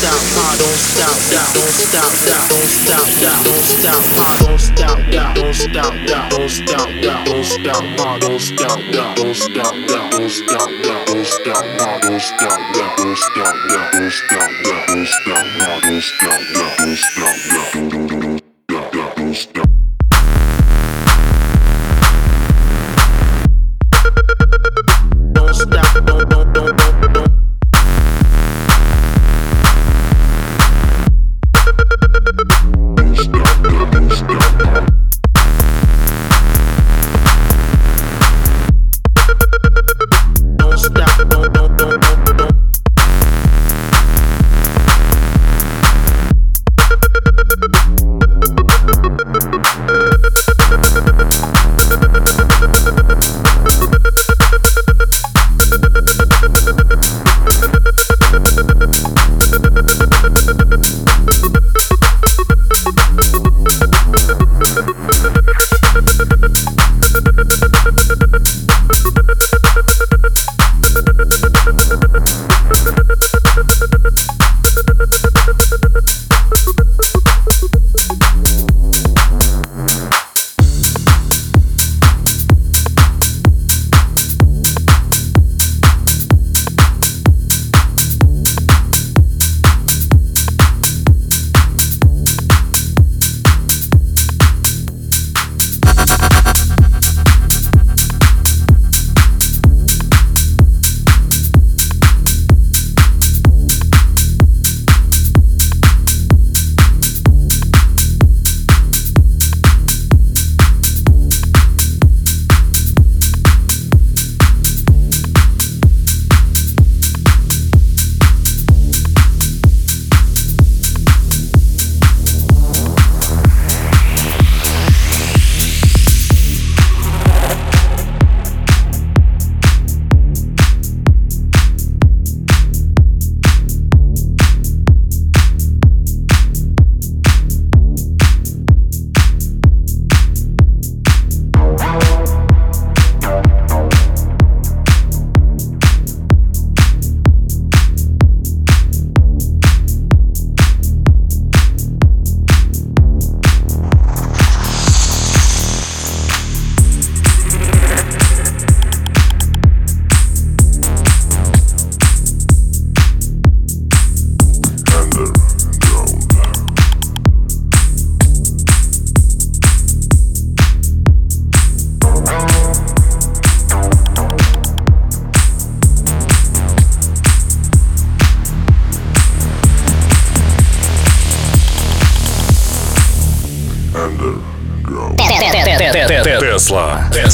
Don't stop, stop, stop, don't stop, stop, don't stop, ah, don't stop, stop, don't stop, stop, don't stop, don't stop, ah, don't stop, don't stop, don't stop, don't stop, ah, don't stop, don't stop, don't stop, don't stop, ah, don't stop, don't stop,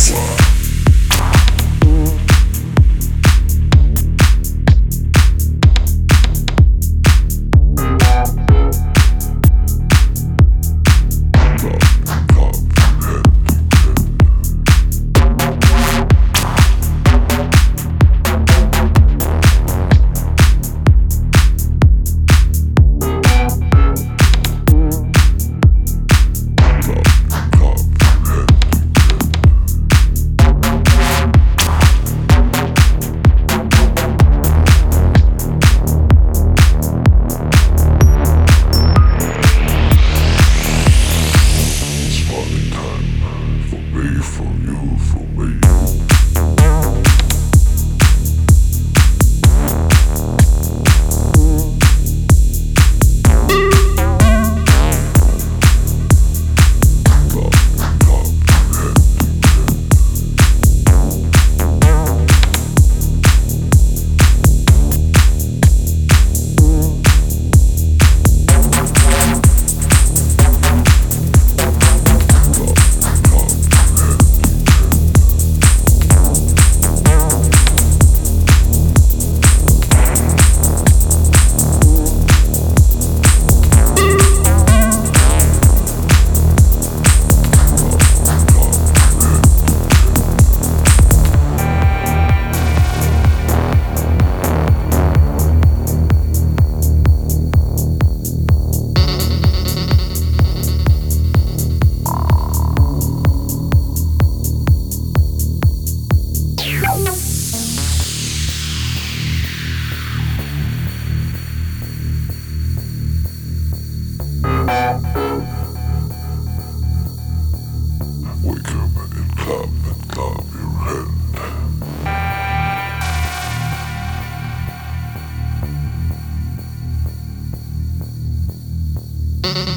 Slide. Mm-hmm.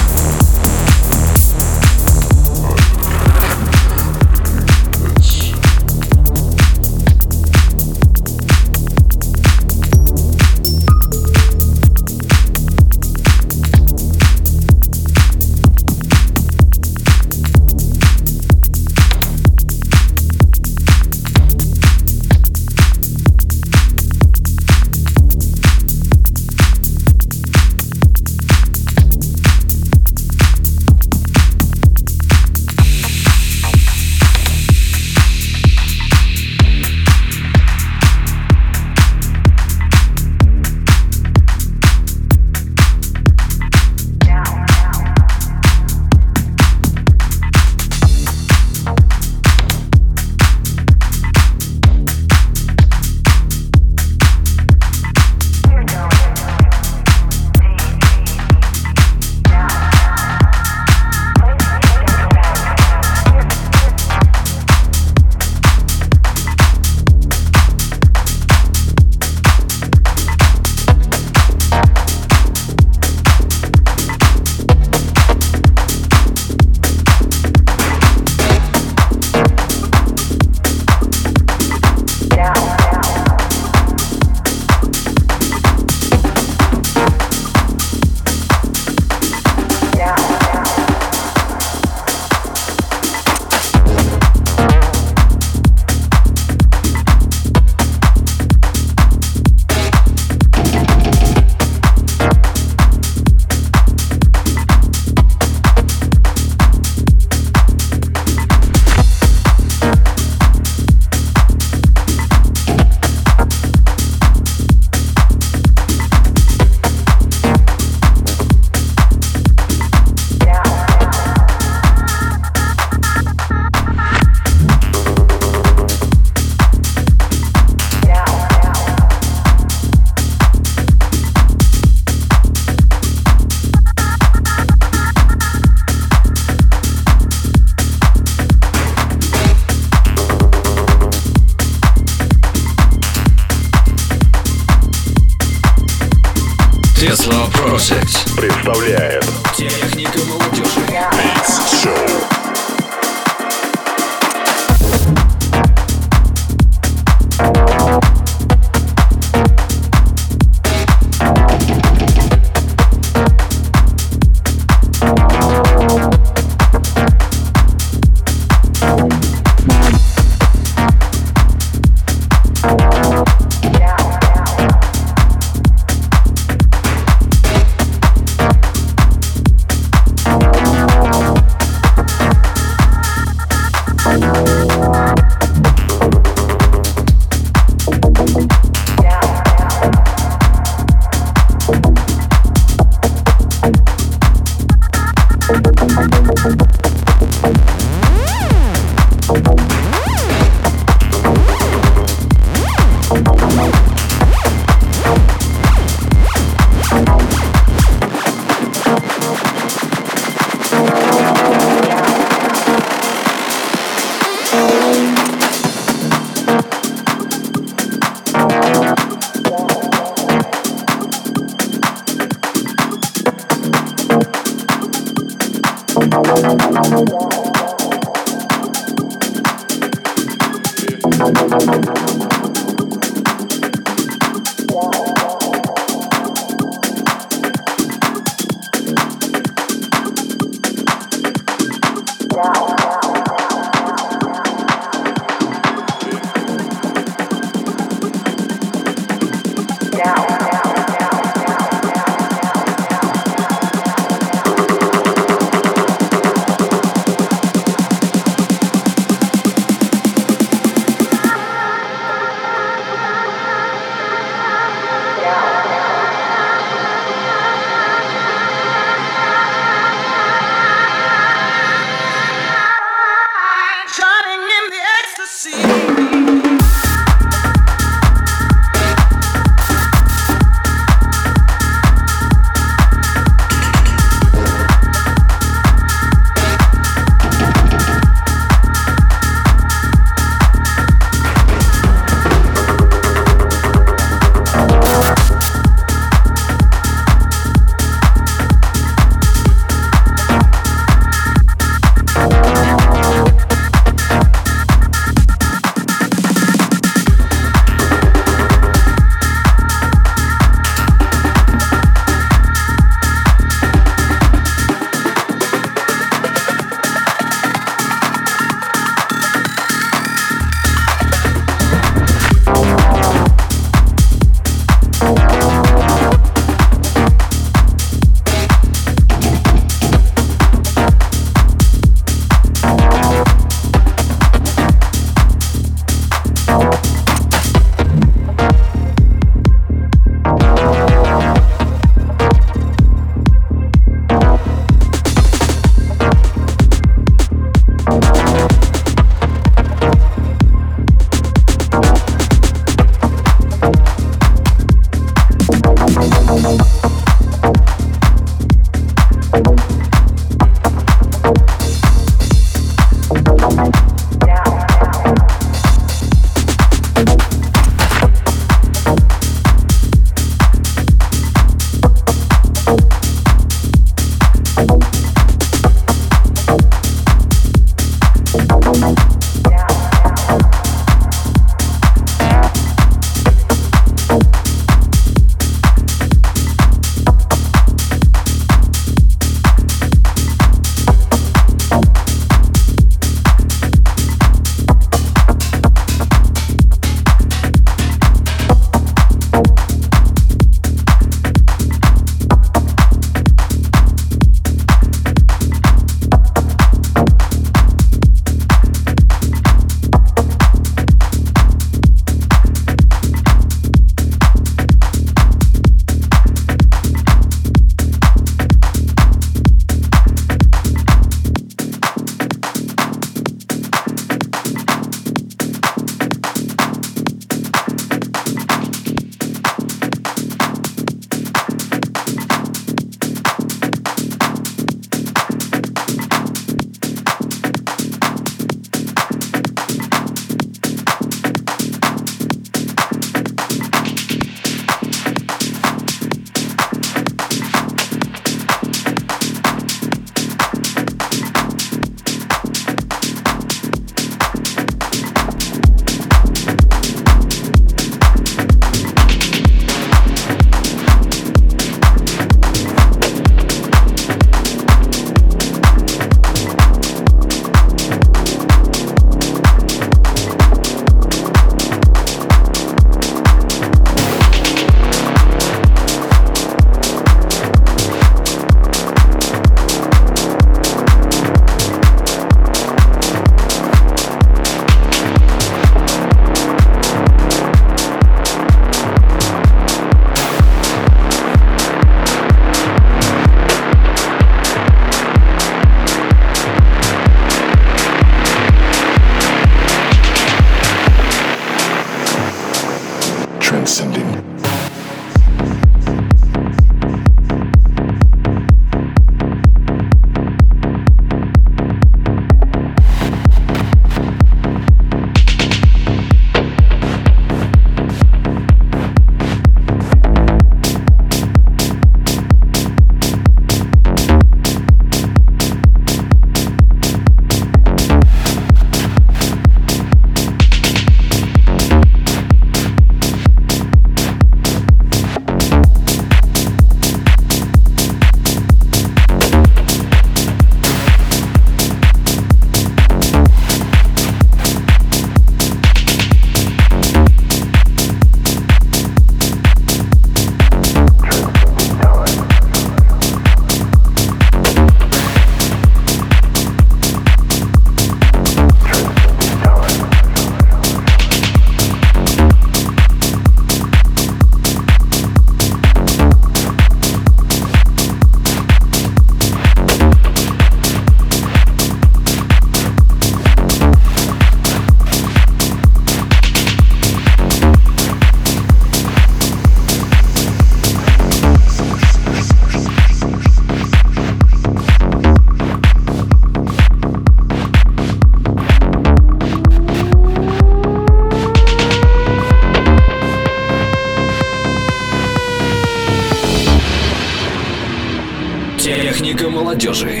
молодежи.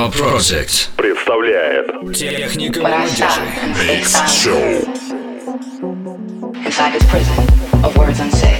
Techno Project представляет Техника молодежи Mix Show Inside this prison of words unsaid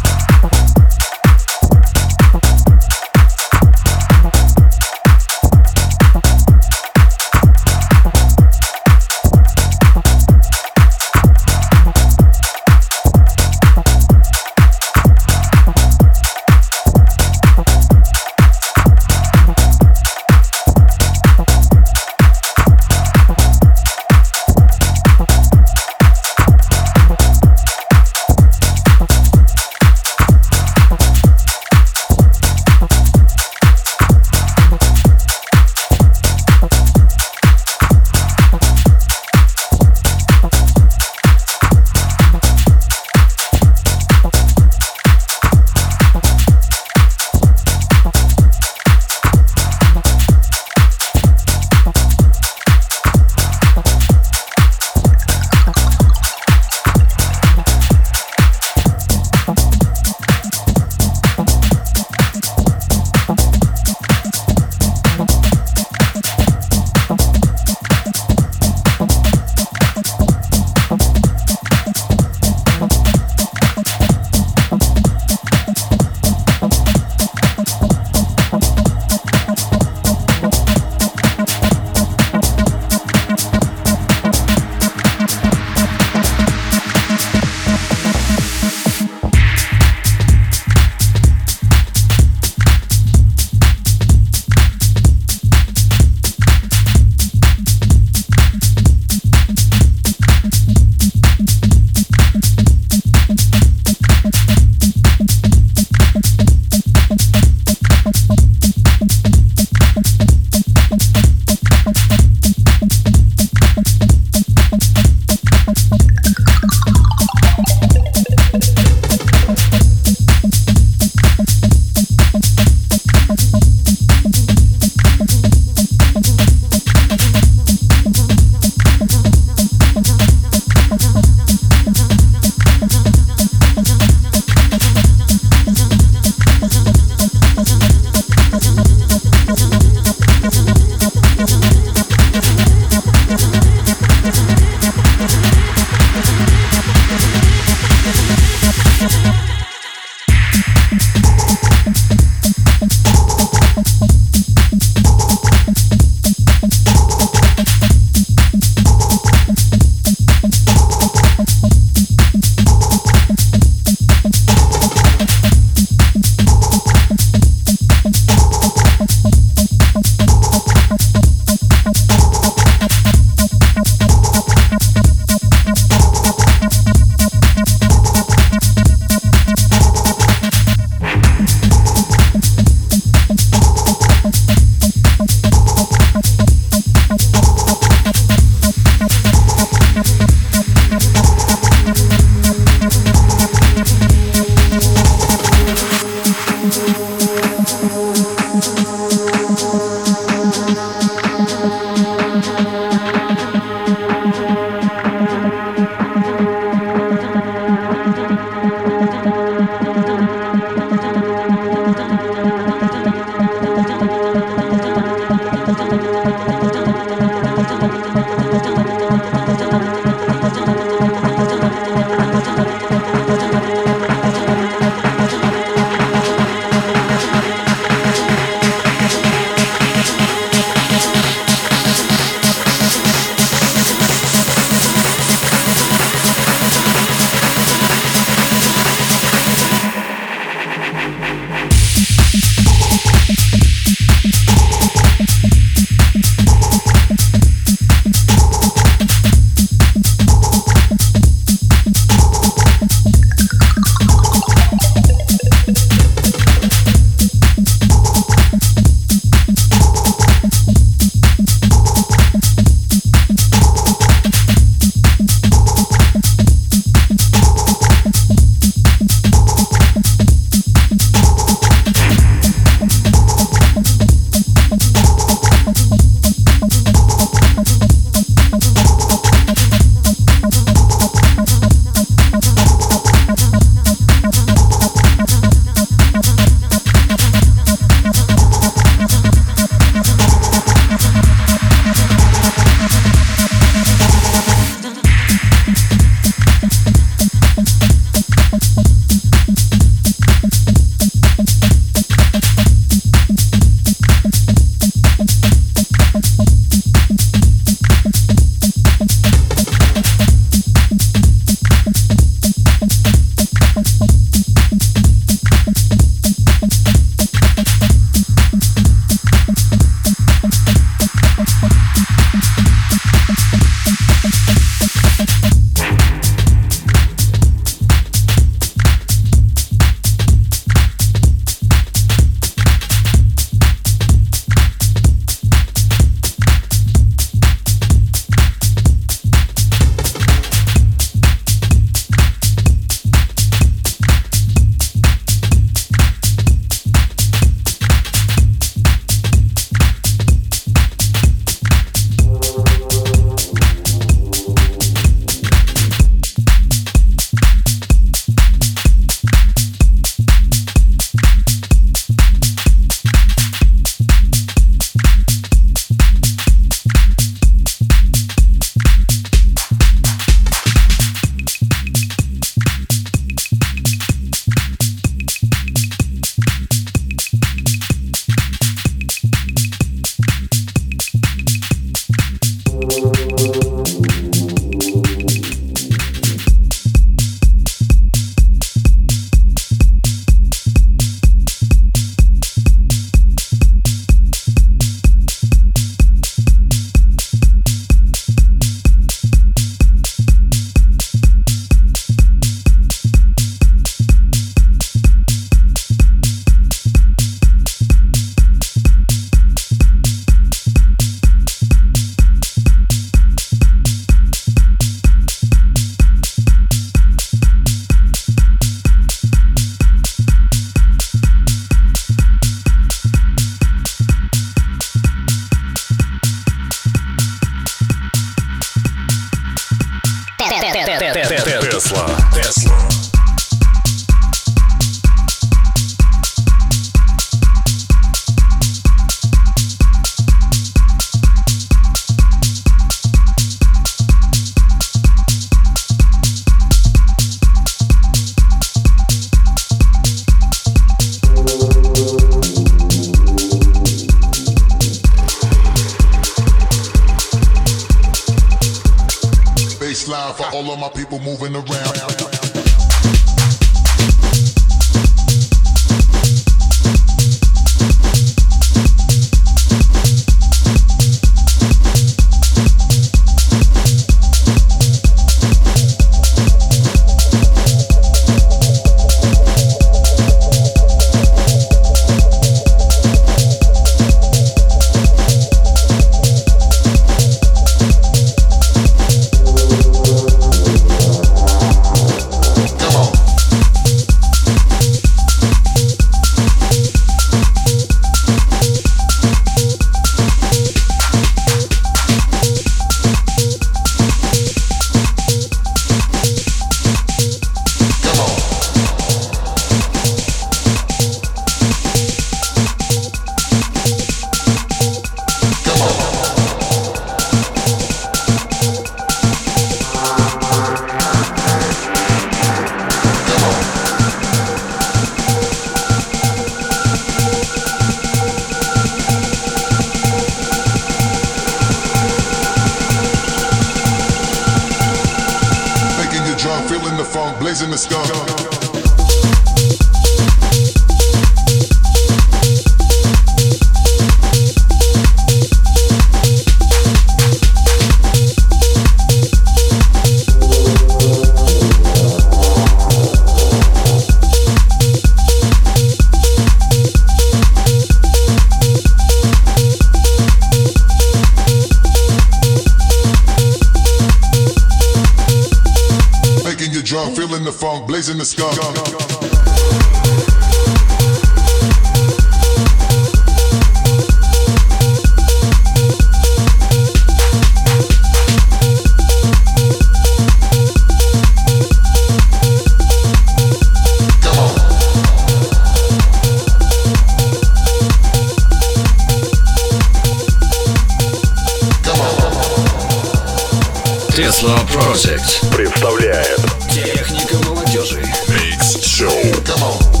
представляет Техника молодежи Mix Show. Come on.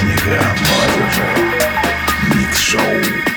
Книга Морожа. Микс-шоу.